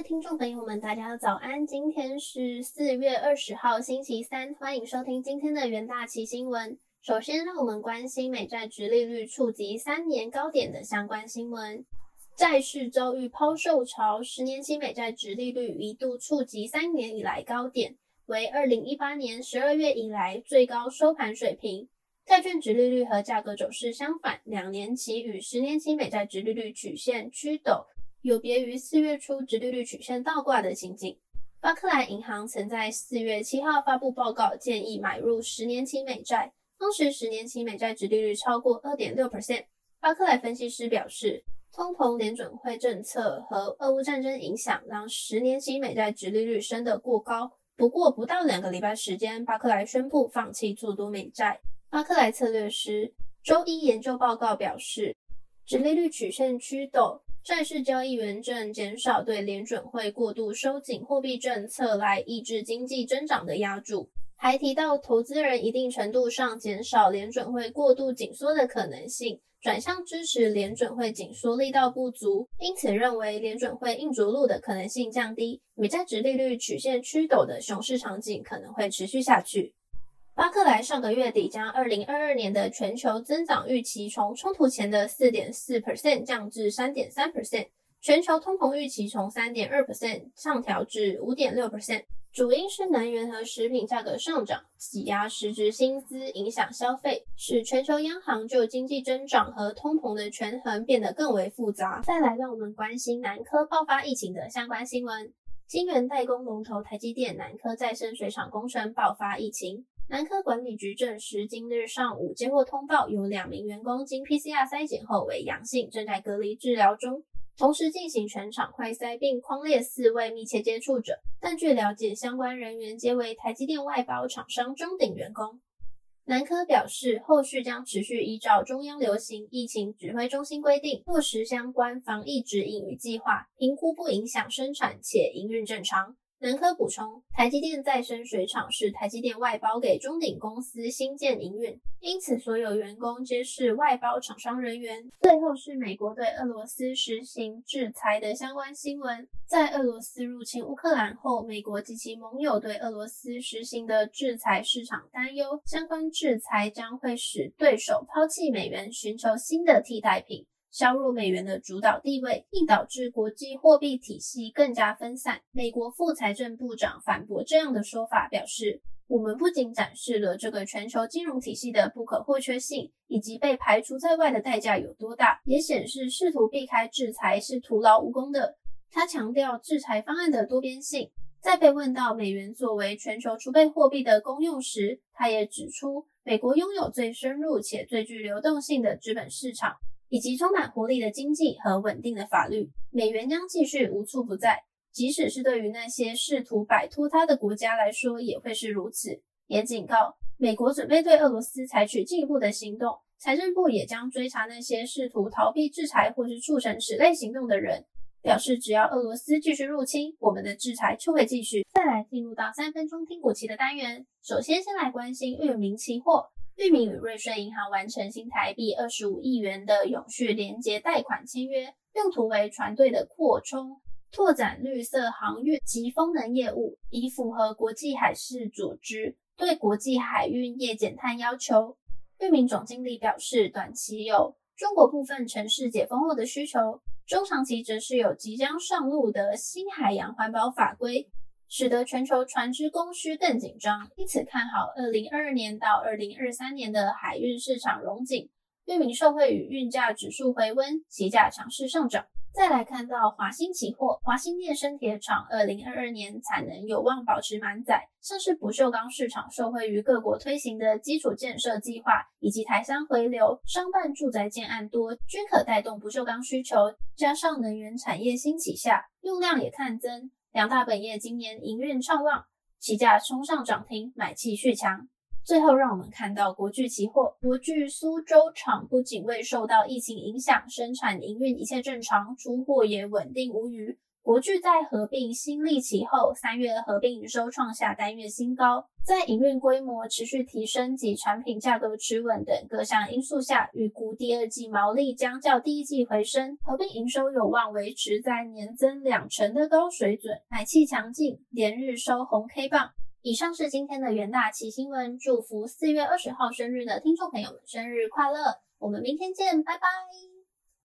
位听众朋友们，大家早安！今天是四月二十号，星期三，欢迎收听今天的元大旗新闻。首先，让我们关心美债直利率触及三年高点的相关新闻。债市遭遇抛售潮，十年期美债直利率一度触及三年以来高点，为二零一八年十二月以来最高收盘水平。债券直利率和价格走势相反，两年期与十年期美债直利率曲线趋陡。有别于四月初直利率曲线倒挂的情景，巴克莱银行曾在四月七号发布报告，建议买入十年期美债。当时十年期美债直利率超过二点六 percent。巴克莱分析师表示，通膨、联准会政策和俄乌战争影响，让十年期美债直利率升得过高。不过，不到两个礼拜时间，巴克莱宣布放弃做多美债。巴克莱策略师周一研究报告表示，直利率曲线趋陡。债市交易员正减少对联准会过度收紧货币政策来抑制经济增长的压注，还提到投资人一定程度上减少联准会过度紧缩的可能性，转向支持联准会紧缩力道不足，因此认为联准会硬着陆的可能性降低，美债值利率曲线趋陡的熊市场景可能会持续下去。巴克莱上个月底将二零二二年的全球增长预期从冲突前的四点四 percent 降至三点三 percent，全球通膨预期从三点二 percent 上调至五点六 percent，主因是能源和食品价格上涨，挤压实质薪资，影响消费，使全球央行就经济增长和通膨的权衡变得更为复杂。再来，让我们关心南科爆发疫情的相关新闻。晶圆代工龙头台积电南科再生水厂工程爆发疫情。南科管理局证实，今日上午接获通报，有两名员工经 PCR 筛检后为阳性，正在隔离治疗中，同时进行全场快筛并框列四位密切接触者。但据了解，相关人员皆为台积电外包厂商中鼎员工。南科表示，后续将持续依照中央流行疫情指挥中心规定，落实相关防疫指引与计划，评估不影响生产且营运正常。南科补充，台积电再生水厂是台积电外包给中鼎公司新建营运，因此所有员工皆是外包厂商人员。最后是美国对俄罗斯实行制裁的相关新闻。在俄罗斯入侵乌克兰后，美国及其盟友对俄罗斯实行的制裁市场担忧，相关制裁将会使对手抛弃美元，寻求新的替代品。削弱美元的主导地位，并导致国际货币体系更加分散。美国副财政部长反驳这样的说法，表示：“我们不仅展示了这个全球金融体系的不可或缺性，以及被排除在外的代价有多大，也显示试图避开制裁是徒劳无功的。”他强调制裁方案的多边性。在被问到美元作为全球储备货币的功用时，他也指出，美国拥有最深入且最具流动性的资本市场。以及充满活力的经济和稳定的法律，美元将继续无处不在，即使是对于那些试图摆脱它的国家来说，也会是如此。也警告，美国准备对俄罗斯采取进一步的行动，财政部也将追查那些试图逃避制裁或是促成此类行动的人，表示只要俄罗斯继续入侵，我们的制裁就会继续。再来进入到三分钟听股期的单元，首先先来关心域名期货。裕民与瑞穗银行完成新台币二十五亿元的永续连接贷款签约，用途为船队的扩充、拓展绿色航运及风能业务，以符合国际海事组织对国际海运业减碳要求。裕民总经理表示，短期有中国部分城市解封后的需求，中长期则是有即将上路的新海洋环保法规。使得全球船只供需更紧张，因此看好二零二二年到二零二三年的海运市场融景。域名受惠与运价指数回温，期价强势上涨。再来看到华兴期货，华兴电生铁厂二零二二年产能有望保持满载，像是不锈钢市场受惠于各国推行的基础建设计划，以及台商回流、商办住宅建案多，均可带动不锈钢需求。加上能源产业兴起下，用量也看增。两大本业今年营运畅旺，起价冲上涨停，买气续强。最后，让我们看到国巨期货，国巨苏州厂不仅未受到疫情影响，生产营运一切正常，出货也稳定无虞。国巨在合并新利期后，三月合并营收创下单月新高，在营运规模持续提升及产品价格持稳等各项因素下，预估第二季毛利将较第一季回升，合并营收有望维持在年增两成的高水准，买气强劲，连日收红 K 棒。以上是今天的元大奇新闻，祝福四月二十号生日的听众朋友们生日快乐！我们明天见，拜拜。